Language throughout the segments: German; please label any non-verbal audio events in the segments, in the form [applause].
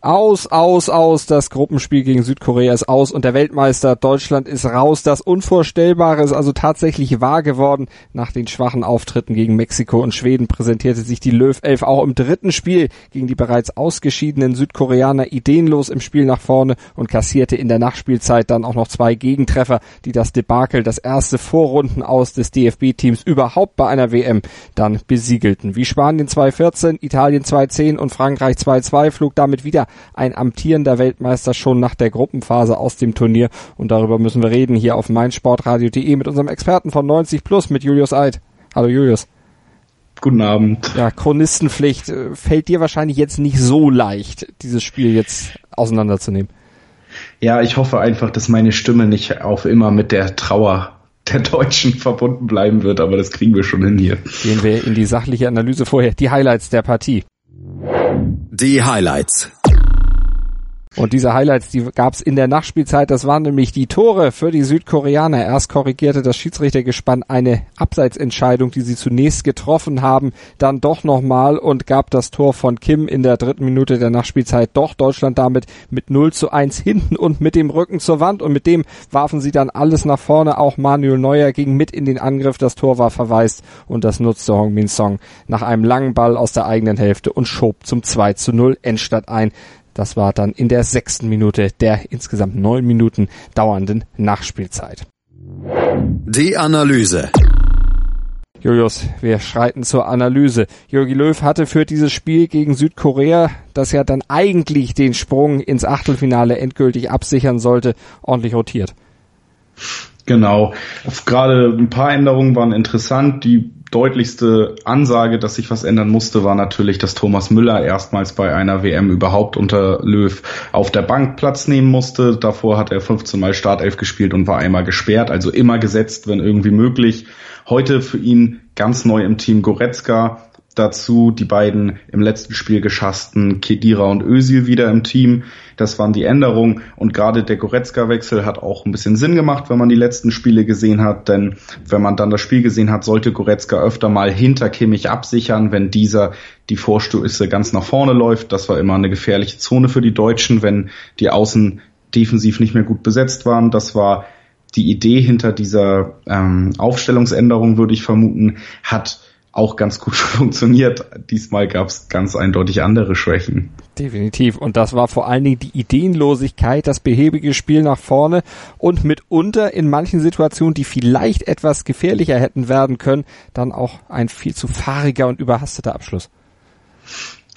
Aus, aus, aus. Das Gruppenspiel gegen Südkorea ist aus und der Weltmeister Deutschland ist raus. Das Unvorstellbare ist also tatsächlich wahr geworden. Nach den schwachen Auftritten gegen Mexiko und Schweden präsentierte sich die Löw 11 auch im dritten Spiel gegen die bereits ausgeschiedenen Südkoreaner ideenlos im Spiel nach vorne und kassierte in der Nachspielzeit dann auch noch zwei Gegentreffer, die das Debakel, das erste Vorrunden aus des DFB-Teams überhaupt bei einer WM dann besiegelten. Wie Spanien 2-14, Italien 2-10 und Frankreich 2-2 flog damit wieder ein amtierender Weltmeister schon nach der Gruppenphase aus dem Turnier. Und darüber müssen wir reden hier auf meinsportradio.de mit unserem Experten von 90 Plus, mit Julius Eid. Hallo Julius. Guten Abend. Ja, Chronistenpflicht. Äh, fällt dir wahrscheinlich jetzt nicht so leicht, dieses Spiel jetzt auseinanderzunehmen. Ja, ich hoffe einfach, dass meine Stimme nicht auf immer mit der Trauer der Deutschen verbunden bleiben wird, aber das kriegen wir schon hin hier. Gehen wir in die sachliche Analyse vorher. Die Highlights der Partie. Die Highlights. Und diese Highlights, die gab's in der Nachspielzeit. Das waren nämlich die Tore für die Südkoreaner. Erst korrigierte das Schiedsrichtergespann eine Abseitsentscheidung, die sie zunächst getroffen haben, dann doch nochmal und gab das Tor von Kim in der dritten Minute der Nachspielzeit doch Deutschland damit mit 0 zu 1 hinten und mit dem Rücken zur Wand. Und mit dem warfen sie dann alles nach vorne. Auch Manuel Neuer ging mit in den Angriff. Das Tor war verwaist und das nutzte Hong Min Song nach einem langen Ball aus der eigenen Hälfte und schob zum 2 zu 0 Endstadt ein. Das war dann in der sechsten Minute der insgesamt neun Minuten dauernden Nachspielzeit. Die Analyse. Julius, wir schreiten zur Analyse. Jogi Löw hatte für dieses Spiel gegen Südkorea, das ja dann eigentlich den Sprung ins Achtelfinale endgültig absichern sollte, ordentlich rotiert. Genau. Gerade ein paar Änderungen waren interessant. Die deutlichste Ansage, dass sich was ändern musste, war natürlich, dass Thomas Müller erstmals bei einer WM überhaupt unter Löw auf der Bank Platz nehmen musste. Davor hat er 15 Mal Startelf gespielt und war einmal gesperrt, also immer gesetzt, wenn irgendwie möglich. Heute für ihn ganz neu im Team Goretzka, dazu die beiden im letzten Spiel geschassten Kedira und Özil wieder im Team. Das waren die Änderungen und gerade der Goretzka-Wechsel hat auch ein bisschen Sinn gemacht, wenn man die letzten Spiele gesehen hat, denn wenn man dann das Spiel gesehen hat, sollte Goretzka öfter mal hinter Kimmich absichern, wenn dieser die Vorstöße ganz nach vorne läuft. Das war immer eine gefährliche Zone für die Deutschen, wenn die Außen defensiv nicht mehr gut besetzt waren. Das war die Idee hinter dieser ähm, Aufstellungsänderung, würde ich vermuten, hat auch ganz gut [laughs] funktioniert. Diesmal gab es ganz eindeutig andere Schwächen. Definitiv. Und das war vor allen Dingen die Ideenlosigkeit, das behäbige Spiel nach vorne und mitunter in manchen Situationen, die vielleicht etwas gefährlicher hätten werden können, dann auch ein viel zu fahriger und überhasteter Abschluss.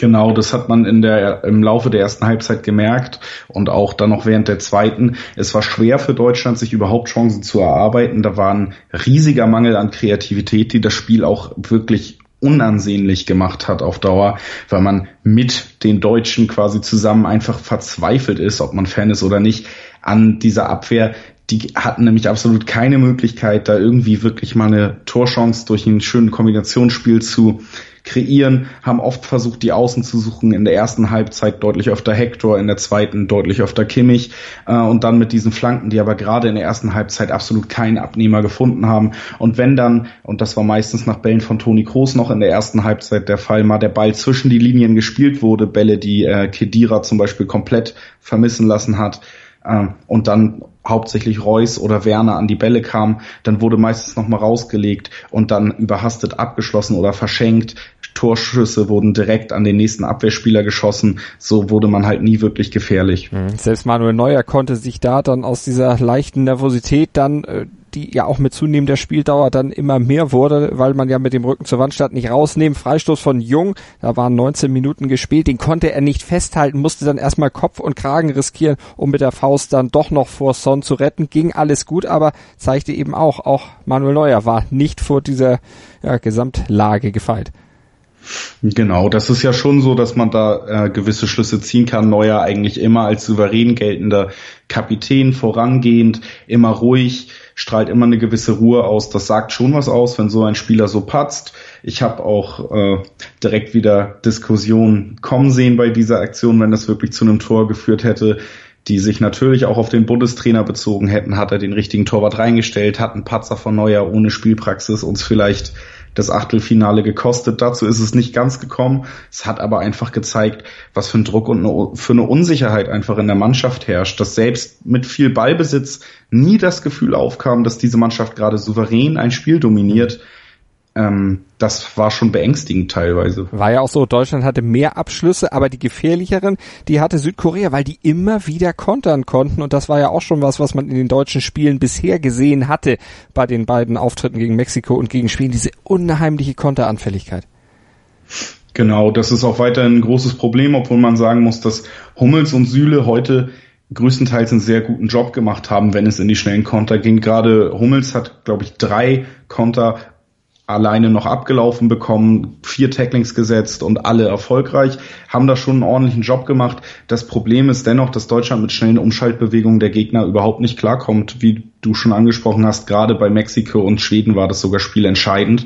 Genau, das hat man in der, im Laufe der ersten Halbzeit gemerkt und auch dann noch während der zweiten. Es war schwer für Deutschland, sich überhaupt Chancen zu erarbeiten. Da war ein riesiger Mangel an Kreativität, die das Spiel auch wirklich unansehnlich gemacht hat auf Dauer, weil man mit den Deutschen quasi zusammen einfach verzweifelt ist, ob man Fan ist oder nicht, an dieser Abwehr. Die hatten nämlich absolut keine Möglichkeit, da irgendwie wirklich mal eine Torchance durch ein schönes Kombinationsspiel zu kreieren, haben oft versucht, die Außen zu suchen. In der ersten Halbzeit deutlich öfter Hector, in der zweiten deutlich öfter Kimmich äh, und dann mit diesen Flanken, die aber gerade in der ersten Halbzeit absolut keinen Abnehmer gefunden haben. Und wenn dann, und das war meistens nach Bällen von Toni Kroos noch in der ersten Halbzeit der Fall, mal der Ball zwischen die Linien gespielt wurde, Bälle, die äh, Kedira zum Beispiel komplett vermissen lassen hat, und dann hauptsächlich Reus oder Werner an die Bälle kam, dann wurde meistens nochmal rausgelegt und dann überhastet abgeschlossen oder verschenkt. Torschüsse wurden direkt an den nächsten Abwehrspieler geschossen. So wurde man halt nie wirklich gefährlich. Mhm. Selbst Manuel Neuer konnte sich da dann aus dieser leichten Nervosität dann äh, die ja auch mit zunehmender Spieldauer dann immer mehr wurde, weil man ja mit dem Rücken zur Wand stand, nicht rausnehmen. Freistoß von Jung, da waren 19 Minuten gespielt, den konnte er nicht festhalten, musste dann erstmal Kopf und Kragen riskieren, um mit der Faust dann doch noch vor Son zu retten. Ging alles gut, aber zeigte eben auch, auch Manuel Neuer war nicht vor dieser ja, Gesamtlage gefeit. Genau, das ist ja schon so, dass man da äh, gewisse Schlüsse ziehen kann. Neuer eigentlich immer als souverän geltender Kapitän, vorangehend, immer ruhig, strahlt immer eine gewisse Ruhe aus. Das sagt schon was aus, wenn so ein Spieler so patzt. Ich habe auch äh, direkt wieder Diskussionen kommen sehen bei dieser Aktion, wenn das wirklich zu einem Tor geführt hätte. die sich natürlich auch auf den Bundestrainer bezogen hätten, hat er den richtigen Torwart reingestellt, hat einen Patzer von Neuer ohne Spielpraxis uns vielleicht das Achtelfinale gekostet. Dazu ist es nicht ganz gekommen. Es hat aber einfach gezeigt, was für ein Druck und für eine Unsicherheit einfach in der Mannschaft herrscht, dass selbst mit viel Ballbesitz nie das Gefühl aufkam, dass diese Mannschaft gerade souverän ein Spiel dominiert. Mhm ähm, das war schon beängstigend teilweise. War ja auch so, Deutschland hatte mehr Abschlüsse, aber die gefährlicheren, die hatte Südkorea, weil die immer wieder kontern konnten und das war ja auch schon was, was man in den deutschen Spielen bisher gesehen hatte bei den beiden Auftritten gegen Mexiko und gegen Schweden, diese unheimliche Konteranfälligkeit. Genau, das ist auch weiterhin ein großes Problem, obwohl man sagen muss, dass Hummels und Süle heute größtenteils einen sehr guten Job gemacht haben, wenn es in die schnellen Konter ging. Gerade Hummels hat, glaube ich, drei Konter alleine noch abgelaufen bekommen, vier Tacklings gesetzt und alle erfolgreich, haben da schon einen ordentlichen Job gemacht. Das Problem ist dennoch, dass Deutschland mit schnellen Umschaltbewegungen der Gegner überhaupt nicht klarkommt. Wie du schon angesprochen hast, gerade bei Mexiko und Schweden war das sogar spielentscheidend.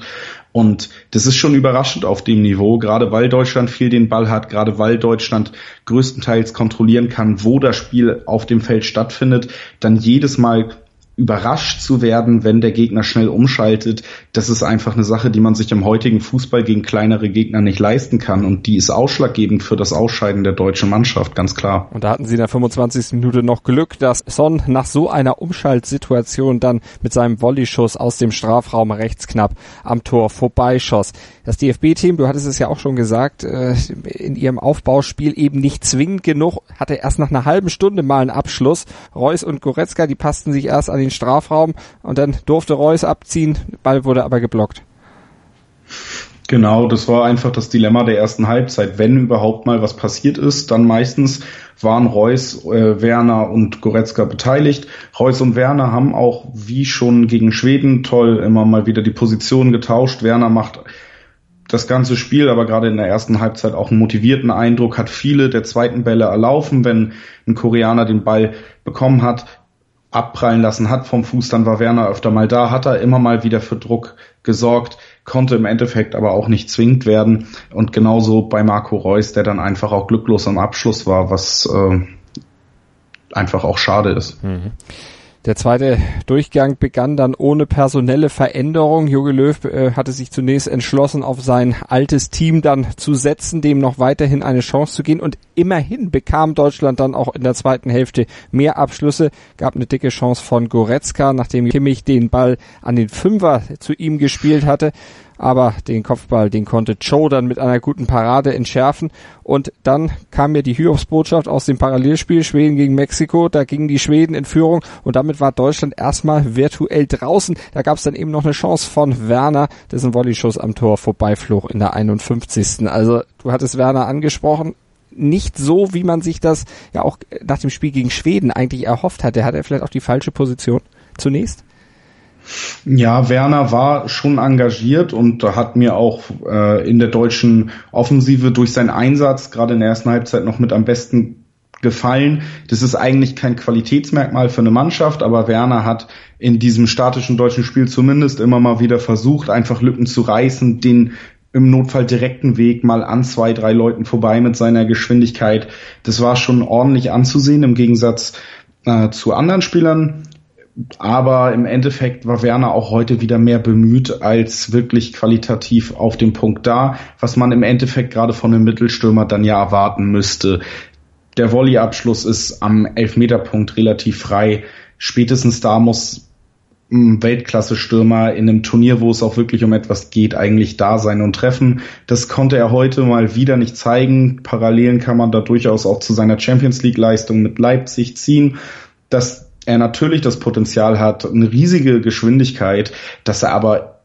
Und das ist schon überraschend auf dem Niveau, gerade weil Deutschland viel den Ball hat, gerade weil Deutschland größtenteils kontrollieren kann, wo das Spiel auf dem Feld stattfindet, dann jedes Mal überrascht zu werden, wenn der Gegner schnell umschaltet, das ist einfach eine Sache, die man sich im heutigen Fußball gegen kleinere Gegner nicht leisten kann und die ist ausschlaggebend für das Ausscheiden der deutschen Mannschaft, ganz klar. Und da hatten sie in der 25. Minute noch Glück, dass Son nach so einer Umschaltsituation dann mit seinem Volleyschuss aus dem Strafraum rechts knapp am Tor vorbeischoss. Das DFB-Team, du hattest es ja auch schon gesagt, äh, in ihrem Aufbauspiel eben nicht zwingend genug, hatte erst nach einer halben Stunde mal einen Abschluss. Reus und Goretzka, die passten sich erst an den Strafraum und dann durfte Reus abziehen, Ball wurde aber geblockt. Genau, das war einfach das Dilemma der ersten Halbzeit. Wenn überhaupt mal was passiert ist, dann meistens waren Reus, äh, Werner und Goretzka beteiligt. Reus und Werner haben auch wie schon gegen Schweden toll immer mal wieder die Position getauscht. Werner macht das ganze Spiel, aber gerade in der ersten Halbzeit auch einen motivierten Eindruck, hat viele der zweiten Bälle erlaufen, wenn ein Koreaner den Ball bekommen hat, abprallen lassen hat vom Fuß, dann war Werner öfter mal da, hat er immer mal wieder für Druck gesorgt, konnte im Endeffekt aber auch nicht zwingend werden. Und genauso bei Marco Reus, der dann einfach auch glücklos am Abschluss war, was äh, einfach auch schade ist. Mhm. Der zweite Durchgang begann dann ohne personelle Veränderung. Jogi Löw äh, hatte sich zunächst entschlossen, auf sein altes Team dann zu setzen, dem noch weiterhin eine Chance zu gehen. Und immerhin bekam Deutschland dann auch in der zweiten Hälfte mehr Abschlüsse, gab eine dicke Chance von Goretzka, nachdem Kimmich den Ball an den Fünfer zu ihm gespielt hatte aber den Kopfball, den konnte Joe dann mit einer guten Parade entschärfen und dann kam mir die Hiobsbotschaft aus dem Parallelspiel Schweden gegen Mexiko, da gingen die Schweden in Führung und damit war Deutschland erstmal virtuell draußen. Da gab es dann eben noch eine Chance von Werner, dessen Volleyschuss am Tor vorbeiflog in der 51. Also du hattest Werner angesprochen, nicht so, wie man sich das ja auch nach dem Spiel gegen Schweden eigentlich erhofft hatte. Hat er vielleicht auch die falsche Position zunächst? Ja, Werner war schon engagiert und hat mir auch äh, in der deutschen Offensive durch seinen Einsatz gerade in der ersten Halbzeit noch mit am besten gefallen. Das ist eigentlich kein Qualitätsmerkmal für eine Mannschaft, aber Werner hat in diesem statischen deutschen Spiel zumindest immer mal wieder versucht, einfach Lücken zu reißen, den im Notfall direkten Weg mal an zwei, drei Leuten vorbei mit seiner Geschwindigkeit. Das war schon ordentlich anzusehen im Gegensatz äh, zu anderen Spielern. Aber im Endeffekt war Werner auch heute wieder mehr bemüht als wirklich qualitativ auf dem Punkt da, was man im Endeffekt gerade von einem Mittelstürmer dann ja erwarten müsste. Der Volleyabschluss ist am Elfmeterpunkt relativ frei. Spätestens da muss ein Weltklasse-Stürmer in einem Turnier, wo es auch wirklich um etwas geht, eigentlich da sein und treffen. Das konnte er heute mal wieder nicht zeigen. Parallelen kann man da durchaus auch zu seiner Champions League-Leistung mit Leipzig ziehen. Das er natürlich das Potenzial hat, eine riesige Geschwindigkeit, dass er aber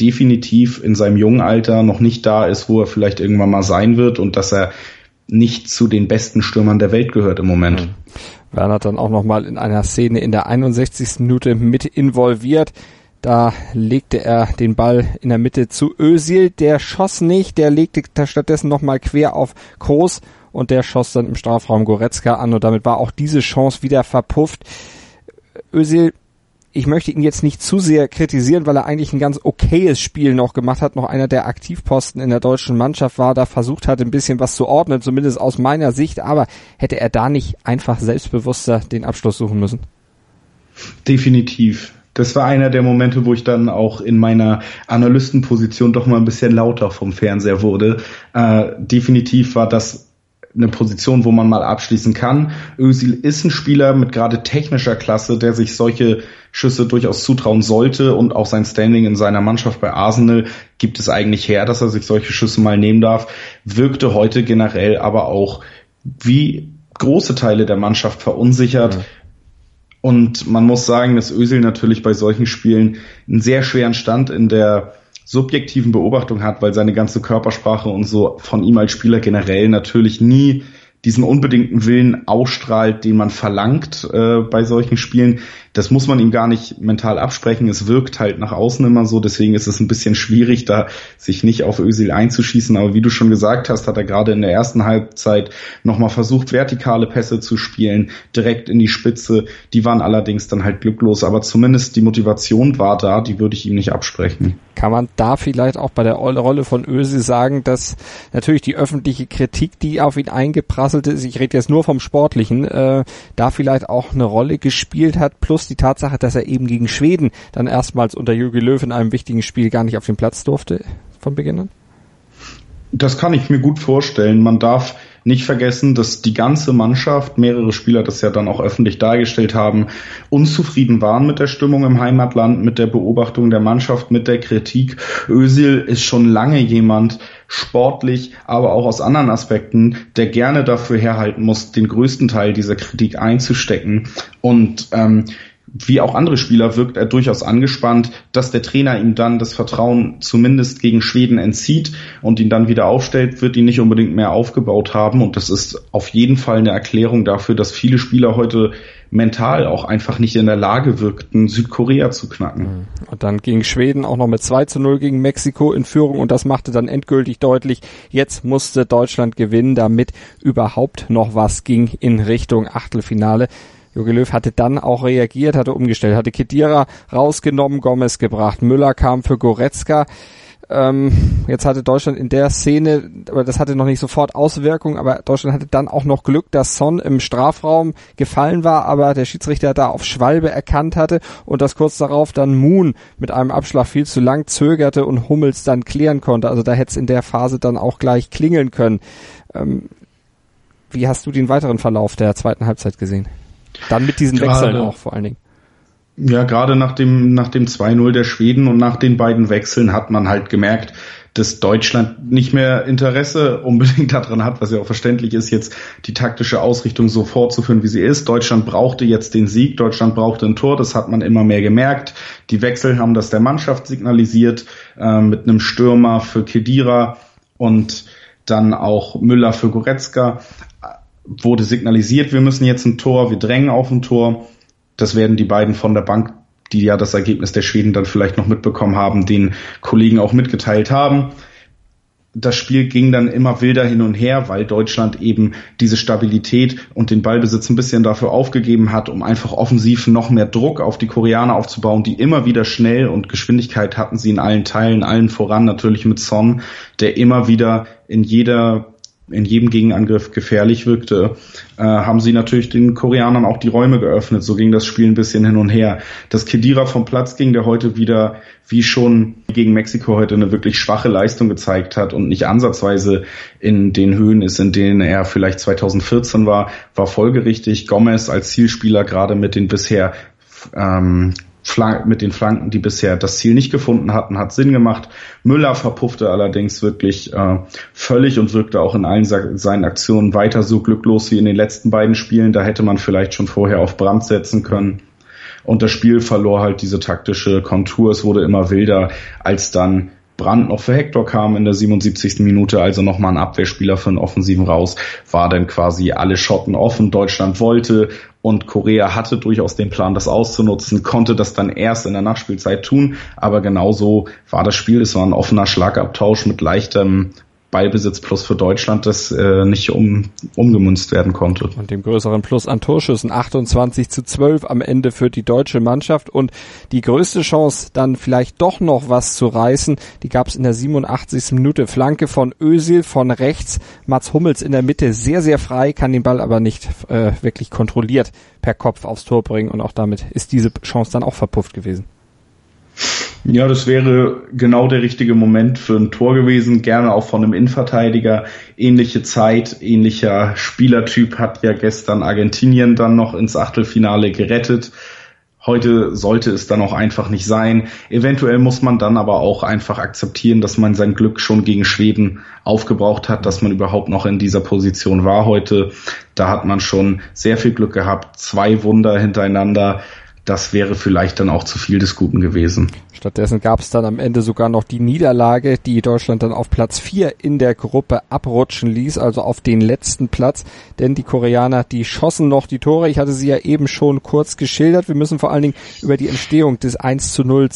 definitiv in seinem jungen Alter noch nicht da ist, wo er vielleicht irgendwann mal sein wird und dass er nicht zu den besten Stürmern der Welt gehört im Moment. Mhm. Werner dann auch nochmal in einer Szene in der 61. Minute mit involviert. Da legte er den Ball in der Mitte zu Özil. Der schoss nicht, der legte stattdessen nochmal quer auf Groß und der schoss dann im Strafraum Goretzka an und damit war auch diese Chance wieder verpufft. Özil ich möchte ihn jetzt nicht zu sehr kritisieren, weil er eigentlich ein ganz okayes Spiel noch gemacht hat, noch einer der Aktivposten in der deutschen Mannschaft war, da versucht hat, ein bisschen was zu ordnen, zumindest aus meiner Sicht, aber hätte er da nicht einfach selbstbewusster den Abschluss suchen müssen? Definitiv. Das war einer der Momente, wo ich dann auch in meiner Analystenposition doch mal ein bisschen lauter vom Fernseher wurde. Äh, definitiv war das eine Position, wo man mal abschließen kann. Özil ist ein Spieler mit gerade technischer Klasse, der sich solche Schüsse durchaus zutrauen sollte und auch sein Standing in seiner Mannschaft bei Arsenal gibt es eigentlich her, dass er sich solche Schüsse mal nehmen darf. Wirkte heute generell aber auch wie große Teile der Mannschaft verunsichert. Ja. Und man muss sagen, dass Özil natürlich bei solchen Spielen einen sehr schweren Stand in der subjektiven Beobachtung hat, weil seine ganze Körpersprache und so von ihm als Spieler generell natürlich nie diesen unbedingten Willen ausstrahlt, den man verlangt äh, bei solchen Spielen. Das muss man ihm gar nicht mental absprechen. Es wirkt halt nach außen immer so. Deswegen ist es ein bisschen schwierig, da sich nicht auf Özil einzuschießen. Aber wie du schon gesagt hast, hat er gerade in der ersten Halbzeit nochmal versucht, vertikale Pässe zu spielen, direkt in die Spitze. Die waren allerdings dann halt glücklos. Aber zumindest die Motivation war da. Die würde ich ihm nicht absprechen. Kann man da vielleicht auch bei der Rolle von Özil sagen, dass natürlich die öffentliche Kritik, die auf ihn eingeprasselt ist, ich rede jetzt nur vom Sportlichen, äh, da vielleicht auch eine Rolle gespielt hat, plus die Tatsache, dass er eben gegen Schweden dann erstmals unter Jürgen Löw in einem wichtigen Spiel gar nicht auf den Platz durfte von Beginn an? Das kann ich mir gut vorstellen. Man darf nicht vergessen, dass die ganze Mannschaft, mehrere Spieler das ja dann auch öffentlich dargestellt haben, unzufrieden waren mit der Stimmung im Heimatland, mit der Beobachtung der Mannschaft, mit der Kritik. Özil ist schon lange jemand, sportlich, aber auch aus anderen Aspekten, der gerne dafür herhalten muss, den größten Teil dieser Kritik einzustecken. Und ähm, wie auch andere Spieler wirkt er durchaus angespannt, dass der Trainer ihm dann das Vertrauen zumindest gegen Schweden entzieht und ihn dann wieder aufstellt, wird ihn nicht unbedingt mehr aufgebaut haben. Und das ist auf jeden Fall eine Erklärung dafür, dass viele Spieler heute mental auch einfach nicht in der Lage wirkten, Südkorea zu knacken. Und dann ging Schweden auch noch mit 2 zu 0 gegen Mexiko in Führung und das machte dann endgültig deutlich, jetzt musste Deutschland gewinnen, damit überhaupt noch was ging in Richtung Achtelfinale. Jogi Löw hatte dann auch reagiert, hatte umgestellt, hatte Kedira rausgenommen, Gomez gebracht, Müller kam für Goretzka. Ähm, jetzt hatte Deutschland in der Szene, aber das hatte noch nicht sofort Auswirkungen, aber Deutschland hatte dann auch noch Glück, dass Son im Strafraum gefallen war, aber der Schiedsrichter da auf Schwalbe erkannt hatte und das kurz darauf dann Moon mit einem Abschlag viel zu lang zögerte und Hummels dann klären konnte. Also da hätte es in der Phase dann auch gleich klingeln können. Ähm, wie hast du den weiteren Verlauf der zweiten Halbzeit gesehen? Dann mit diesen gerade, Wechseln auch vor allen Dingen. Ja, gerade nach dem, nach dem 2-0 der Schweden und nach den beiden Wechseln hat man halt gemerkt, dass Deutschland nicht mehr Interesse [laughs] unbedingt daran hat, was ja auch verständlich ist, jetzt die taktische Ausrichtung so fortzuführen, wie sie ist. Deutschland brauchte jetzt den Sieg, Deutschland brauchte ein Tor, das hat man immer mehr gemerkt. Die Wechsel haben das der Mannschaft signalisiert, äh, mit einem Stürmer für Kedira und dann auch Müller für Goretzka wurde signalisiert, wir müssen jetzt ein Tor, wir drängen auf ein Tor. Das werden die beiden von der Bank, die ja das Ergebnis der Schweden dann vielleicht noch mitbekommen haben, den Kollegen auch mitgeteilt haben. Das Spiel ging dann immer wilder hin und her, weil Deutschland eben diese Stabilität und den Ballbesitz ein bisschen dafür aufgegeben hat, um einfach offensiv noch mehr Druck auf die Koreaner aufzubauen, die immer wieder schnell und Geschwindigkeit hatten sie in allen Teilen, allen voran natürlich mit Son, der immer wieder in jeder in jedem Gegenangriff gefährlich wirkte, äh, haben sie natürlich den Koreanern auch die Räume geöffnet. So ging das Spiel ein bisschen hin und her. Dass Kedira vom Platz ging, der heute wieder, wie schon gegen Mexiko heute, eine wirklich schwache Leistung gezeigt hat und nicht ansatzweise in den Höhen ist, in denen er vielleicht 2014 war, war folgerichtig. Gomez als Zielspieler gerade mit den bisher ähm, mit den Flanken, die bisher das Ziel nicht gefunden hatten, hat Sinn gemacht. Müller verpuffte allerdings wirklich äh, völlig und wirkte auch in allen seinen Aktionen weiter so glücklos wie in den letzten beiden Spielen. Da hätte man vielleicht schon vorher auf Brand setzen können. Und das Spiel verlor halt diese taktische Kontur. Es wurde immer wilder, als dann Brand noch für Hector kam in der 77. Minute, also nochmal ein Abwehrspieler für einen Offensiven raus, war dann quasi alle Schotten offen. Deutschland wollte und Korea hatte durchaus den Plan, das auszunutzen, konnte das dann erst in der Nachspielzeit tun, aber genauso war das Spiel. Es war ein offener Schlagabtausch mit leichtem Ballbesitz plus für Deutschland das äh, nicht um, umgemünzt werden konnte. Und dem größeren Plus an Torschüssen 28 zu 12 am Ende für die deutsche Mannschaft und die größte Chance dann vielleicht doch noch was zu reißen, die gab es in der 87. Minute. Flanke von Ösil von rechts, Mats Hummels in der Mitte sehr, sehr frei, kann den Ball aber nicht äh, wirklich kontrolliert per Kopf aufs Tor bringen und auch damit ist diese Chance dann auch verpufft gewesen. Ja, das wäre genau der richtige Moment für ein Tor gewesen, gerne auch von einem Innenverteidiger. Ähnliche Zeit, ähnlicher Spielertyp hat ja gestern Argentinien dann noch ins Achtelfinale gerettet. Heute sollte es dann auch einfach nicht sein. Eventuell muss man dann aber auch einfach akzeptieren, dass man sein Glück schon gegen Schweden aufgebraucht hat, dass man überhaupt noch in dieser Position war heute. Da hat man schon sehr viel Glück gehabt. Zwei Wunder hintereinander das wäre vielleicht dann auch zu viel des Guten gewesen. Stattdessen gab es dann am Ende sogar noch die Niederlage, die Deutschland dann auf Platz 4 in der Gruppe abrutschen ließ, also auf den letzten Platz, denn die Koreaner, die schossen noch die Tore. Ich hatte sie ja eben schon kurz geschildert. Wir müssen vor allen Dingen über die Entstehung des 1 zu 0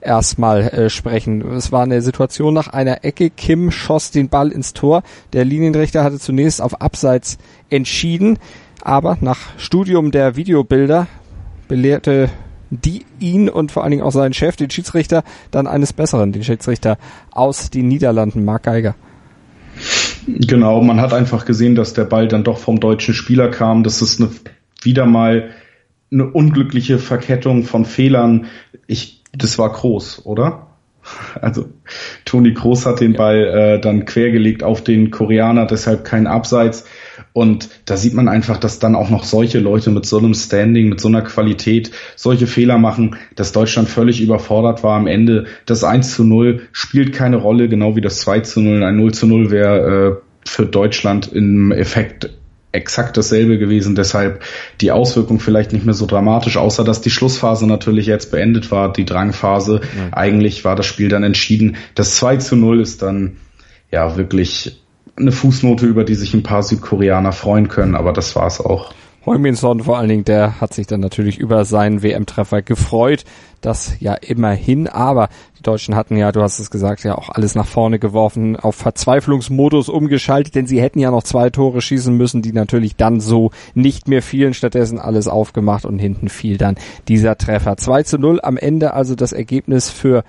erstmal äh, sprechen. Es war eine Situation nach einer Ecke. Kim schoss den Ball ins Tor. Der Linienrichter hatte zunächst auf Abseits entschieden. Aber nach Studium der Videobilder belehrte die ihn und vor allen Dingen auch seinen Chef, den Schiedsrichter, dann eines Besseren, den Schiedsrichter aus den Niederlanden, Mark Geiger. Genau, man hat einfach gesehen, dass der Ball dann doch vom deutschen Spieler kam. Das ist eine, wieder mal eine unglückliche Verkettung von Fehlern. Ich, das war groß, oder? Also Toni Groß hat den Ball äh, dann quergelegt auf den Koreaner, deshalb kein Abseits. Und da sieht man einfach, dass dann auch noch solche Leute mit so einem Standing, mit so einer Qualität solche Fehler machen, dass Deutschland völlig überfordert war am Ende. Das 1 zu 0 spielt keine Rolle, genau wie das 2 zu 0. Ein 0 zu 0 wäre äh, für Deutschland im Effekt exakt dasselbe gewesen. Deshalb die Auswirkung vielleicht nicht mehr so dramatisch, außer dass die Schlussphase natürlich jetzt beendet war, die Drangphase. Ja. Eigentlich war das Spiel dann entschieden. Das 2 zu 0 ist dann ja wirklich eine Fußnote, über die sich ein paar Südkoreaner freuen können, aber das war's auch. Heuminson vor allen Dingen, der hat sich dann natürlich über seinen WM-Treffer gefreut. Das ja immerhin, aber die Deutschen hatten ja, du hast es gesagt, ja auch alles nach vorne geworfen, auf Verzweiflungsmodus umgeschaltet, denn sie hätten ja noch zwei Tore schießen müssen, die natürlich dann so nicht mehr fielen, stattdessen alles aufgemacht und hinten fiel dann dieser Treffer. 2 zu 0 am Ende also das Ergebnis für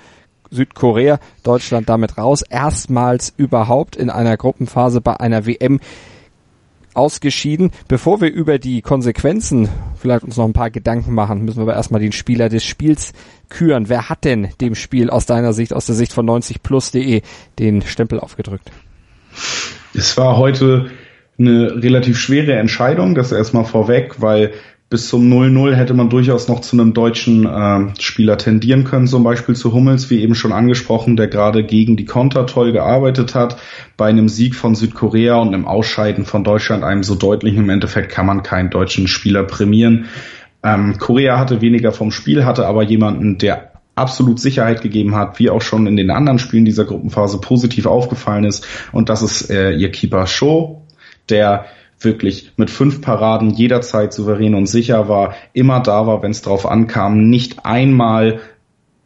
Südkorea, Deutschland damit raus, erstmals überhaupt in einer Gruppenphase bei einer WM ausgeschieden. Bevor wir über die Konsequenzen vielleicht uns noch ein paar Gedanken machen, müssen wir aber erstmal den Spieler des Spiels küren. Wer hat denn dem Spiel aus deiner Sicht, aus der Sicht von 90plus.de den Stempel aufgedrückt? Es war heute eine relativ schwere Entscheidung, das erstmal vorweg, weil bis zum 0-0 hätte man durchaus noch zu einem deutschen äh, Spieler tendieren können, zum Beispiel zu Hummels, wie eben schon angesprochen, der gerade gegen die Konter toll gearbeitet hat. Bei einem Sieg von Südkorea und einem Ausscheiden von Deutschland, einem so deutlichen im Endeffekt, kann man keinen deutschen Spieler prämieren. Ähm, Korea hatte weniger vom Spiel, hatte aber jemanden, der absolut Sicherheit gegeben hat, wie auch schon in den anderen Spielen dieser Gruppenphase positiv aufgefallen ist. Und das ist äh, ihr Keeper Show, der wirklich mit fünf Paraden jederzeit souverän und sicher war, immer da war, wenn es drauf ankam, nicht einmal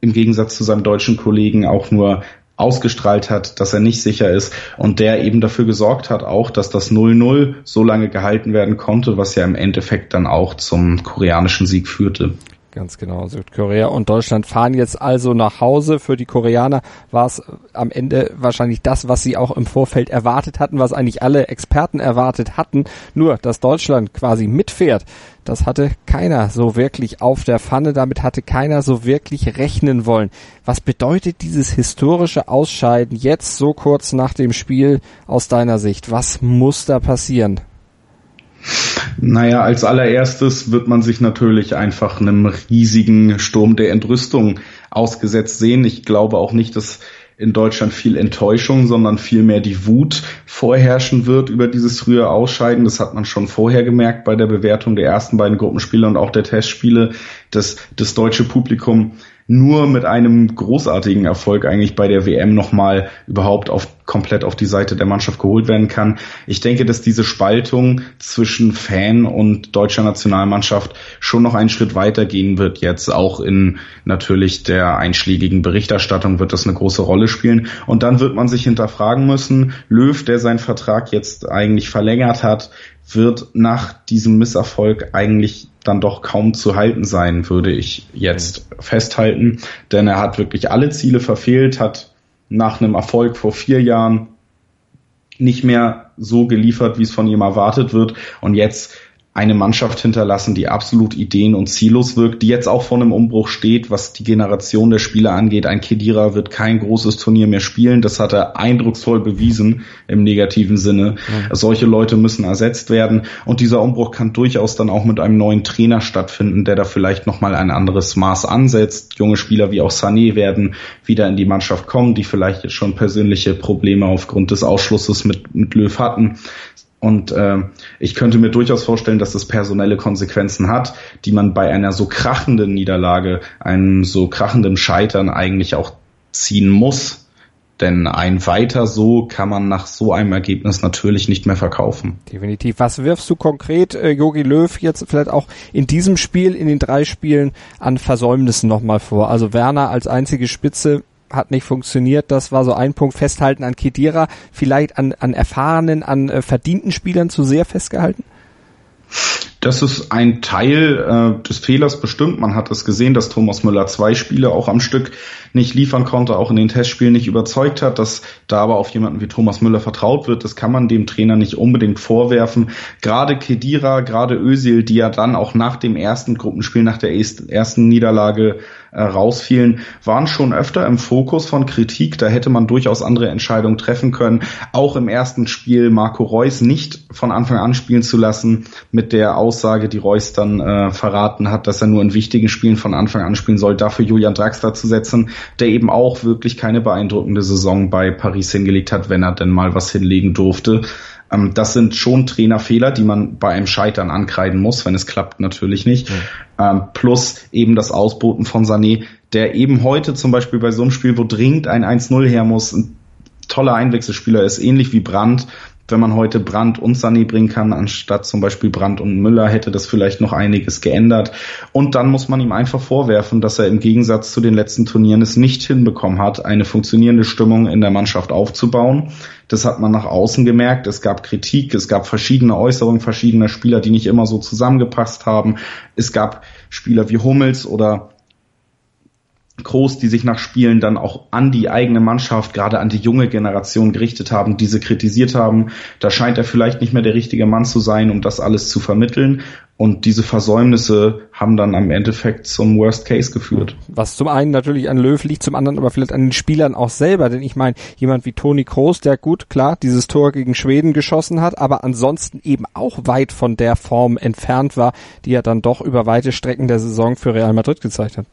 im Gegensatz zu seinem deutschen Kollegen auch nur ausgestrahlt hat, dass er nicht sicher ist und der eben dafür gesorgt hat, auch, dass das 0-0 so lange gehalten werden konnte, was ja im Endeffekt dann auch zum koreanischen Sieg führte. Ganz genau. Südkorea und Deutschland fahren jetzt also nach Hause. Für die Koreaner war es am Ende wahrscheinlich das, was sie auch im Vorfeld erwartet hatten, was eigentlich alle Experten erwartet hatten. Nur, dass Deutschland quasi mitfährt, das hatte keiner so wirklich auf der Pfanne. Damit hatte keiner so wirklich rechnen wollen. Was bedeutet dieses historische Ausscheiden jetzt so kurz nach dem Spiel aus deiner Sicht? Was muss da passieren? Naja, als allererstes wird man sich natürlich einfach einem riesigen Sturm der Entrüstung ausgesetzt sehen. Ich glaube auch nicht, dass in Deutschland viel Enttäuschung, sondern vielmehr die Wut vorherrschen wird über dieses frühe Ausscheiden. Das hat man schon vorher gemerkt bei der Bewertung der ersten beiden Gruppenspiele und auch der Testspiele, dass das deutsche Publikum nur mit einem großartigen Erfolg eigentlich bei der WM nochmal überhaupt auf komplett auf die Seite der Mannschaft geholt werden kann. Ich denke, dass diese Spaltung zwischen Fan und deutscher Nationalmannschaft schon noch einen Schritt weiter gehen wird jetzt. Auch in natürlich der einschlägigen Berichterstattung wird das eine große Rolle spielen. Und dann wird man sich hinterfragen müssen, Löw, der seinen Vertrag jetzt eigentlich verlängert hat, wird nach diesem Misserfolg eigentlich dann doch kaum zu halten sein, würde ich jetzt festhalten. Denn er hat wirklich alle Ziele verfehlt, hat nach einem Erfolg vor vier Jahren nicht mehr so geliefert, wie es von ihm erwartet wird. Und jetzt eine Mannschaft hinterlassen, die absolut ideen- und ziellos wirkt, die jetzt auch vor einem Umbruch steht, was die Generation der Spieler angeht. Ein Kedira wird kein großes Turnier mehr spielen. Das hat er eindrucksvoll bewiesen im negativen Sinne. Ja. Solche Leute müssen ersetzt werden. Und dieser Umbruch kann durchaus dann auch mit einem neuen Trainer stattfinden, der da vielleicht nochmal ein anderes Maß ansetzt. Junge Spieler wie auch Sané werden wieder in die Mannschaft kommen, die vielleicht jetzt schon persönliche Probleme aufgrund des Ausschlusses mit, mit Löw hatten. Und äh, ich könnte mir durchaus vorstellen, dass das personelle Konsequenzen hat, die man bei einer so krachenden Niederlage, einem so krachenden Scheitern eigentlich auch ziehen muss. Denn ein weiter so kann man nach so einem Ergebnis natürlich nicht mehr verkaufen. Definitiv. Was wirfst du konkret äh, Jogi Löw jetzt vielleicht auch in diesem Spiel, in den drei Spielen an Versäumnissen nochmal vor? Also Werner als einzige Spitze hat nicht funktioniert. Das war so ein Punkt. Festhalten an Kedira, vielleicht an, an erfahrenen, an äh, verdienten Spielern zu sehr festgehalten? Das ist ein Teil äh, des Fehlers bestimmt. Man hat es gesehen, dass Thomas Müller zwei Spiele auch am Stück nicht liefern konnte, auch in den Testspielen nicht überzeugt hat, dass da aber auf jemanden wie Thomas Müller vertraut wird. Das kann man dem Trainer nicht unbedingt vorwerfen. Gerade Kedira, gerade Özil, die ja dann auch nach dem ersten Gruppenspiel, nach der ersten Niederlage äh, rausfielen, waren schon öfter im Fokus von Kritik. Da hätte man durchaus andere Entscheidungen treffen können. Auch im ersten Spiel Marco Reus nicht von Anfang an spielen zu lassen, mit der Aussage, die Reus dann äh, verraten hat, dass er nur in wichtigen Spielen von Anfang an spielen soll, dafür Julian Draxler zu setzen, der eben auch wirklich keine beeindruckende Saison bei Paris hingelegt hat, wenn er denn mal was hinlegen durfte. Ähm, das sind schon Trainerfehler, die man bei einem Scheitern ankreiden muss, wenn es klappt natürlich nicht. Mhm. Ähm, plus eben das Ausboten von Sané, der eben heute zum Beispiel bei so einem Spiel, wo dringend ein 1-0 her muss, ein toller Einwechselspieler ist, ähnlich wie Brandt, wenn man heute Brandt und Sané bringen kann, anstatt zum Beispiel Brandt und Müller, hätte das vielleicht noch einiges geändert. Und dann muss man ihm einfach vorwerfen, dass er im Gegensatz zu den letzten Turnieren es nicht hinbekommen hat, eine funktionierende Stimmung in der Mannschaft aufzubauen. Das hat man nach außen gemerkt. Es gab Kritik, es gab verschiedene Äußerungen verschiedener Spieler, die nicht immer so zusammengepasst haben. Es gab Spieler wie Hummels oder Groß, die sich nach Spielen dann auch an die eigene Mannschaft, gerade an die junge Generation gerichtet haben, diese kritisiert haben. Da scheint er vielleicht nicht mehr der richtige Mann zu sein, um das alles zu vermitteln. Und diese Versäumnisse haben dann am Endeffekt zum Worst Case geführt. Was zum einen natürlich an Löw liegt, zum anderen aber vielleicht an den Spielern auch selber. Denn ich meine, jemand wie Toni Kroos, der gut, klar, dieses Tor gegen Schweden geschossen hat, aber ansonsten eben auch weit von der Form entfernt war, die er dann doch über weite Strecken der Saison für Real Madrid gezeigt hat.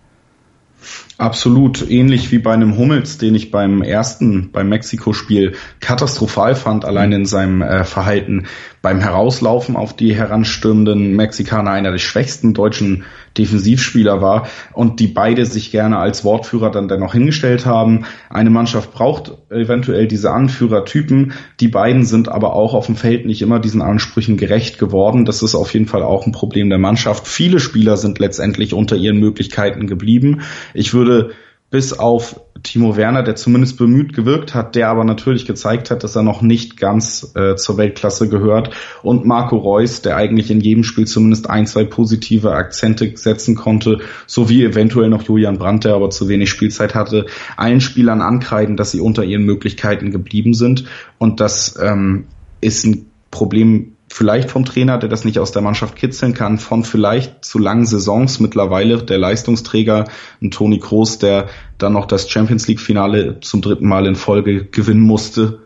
Absolut, ähnlich wie bei einem Hummels, den ich beim ersten, beim Mexiko-Spiel katastrophal fand, allein in seinem äh, Verhalten. Beim Herauslaufen auf die heranstürmenden Mexikaner einer der schwächsten deutschen Defensivspieler war und die beide sich gerne als Wortführer dann dennoch hingestellt haben. Eine Mannschaft braucht eventuell diese Anführertypen. Die beiden sind aber auch auf dem Feld nicht immer diesen Ansprüchen gerecht geworden. Das ist auf jeden Fall auch ein Problem der Mannschaft. Viele Spieler sind letztendlich unter ihren Möglichkeiten geblieben. Ich würde bis auf Timo Werner, der zumindest bemüht gewirkt hat, der aber natürlich gezeigt hat, dass er noch nicht ganz äh, zur Weltklasse gehört. Und Marco Reus, der eigentlich in jedem Spiel zumindest ein, zwei positive Akzente setzen konnte, sowie eventuell noch Julian Brandt, der aber zu wenig Spielzeit hatte, allen Spielern ankreiden, dass sie unter ihren Möglichkeiten geblieben sind. Und das ähm, ist ein Problem vielleicht vom Trainer, der das nicht aus der Mannschaft kitzeln kann, von vielleicht zu langen Saisons mittlerweile der Leistungsträger, ein Toni Kroos, der dann noch das Champions League Finale zum dritten Mal in Folge gewinnen musste,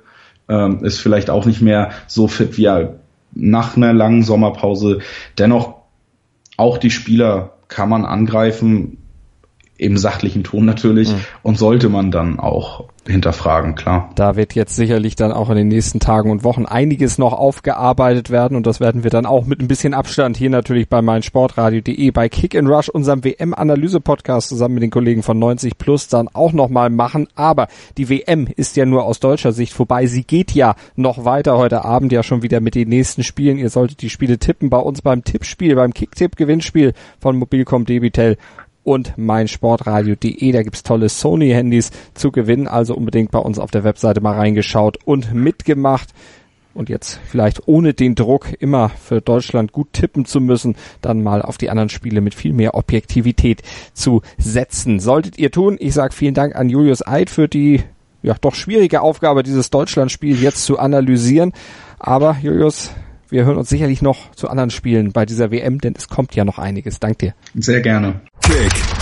ähm, ist vielleicht auch nicht mehr so fit wie er nach einer langen Sommerpause. Dennoch auch die Spieler kann man angreifen im sachlichen Ton natürlich mhm. und sollte man dann auch hinterfragen, klar. Da wird jetzt sicherlich dann auch in den nächsten Tagen und Wochen einiges noch aufgearbeitet werden und das werden wir dann auch mit ein bisschen Abstand hier natürlich bei meinsportradio.de bei Kick and Rush, unserem WM-Analyse-Podcast zusammen mit den Kollegen von 90 Plus dann auch nochmal machen. Aber die WM ist ja nur aus deutscher Sicht vorbei. Sie geht ja noch weiter heute Abend ja schon wieder mit den nächsten Spielen. Ihr solltet die Spiele tippen bei uns beim Tippspiel, beim Kicktipp-Gewinnspiel von Mobilcom Debitel und meinsportradio.de. Da gibt's tolle Sony-Handys zu gewinnen. Also unbedingt bei uns auf der Webseite mal reingeschaut und mitgemacht. Und jetzt vielleicht ohne den Druck immer für Deutschland gut tippen zu müssen, dann mal auf die anderen Spiele mit viel mehr Objektivität zu setzen. Solltet ihr tun. Ich sage vielen Dank an Julius Eid für die ja doch schwierige Aufgabe, dieses Deutschlandspiel jetzt zu analysieren. Aber Julius, wir hören uns sicherlich noch zu anderen Spielen bei dieser WM, denn es kommt ja noch einiges. Dank dir. Sehr gerne. Kick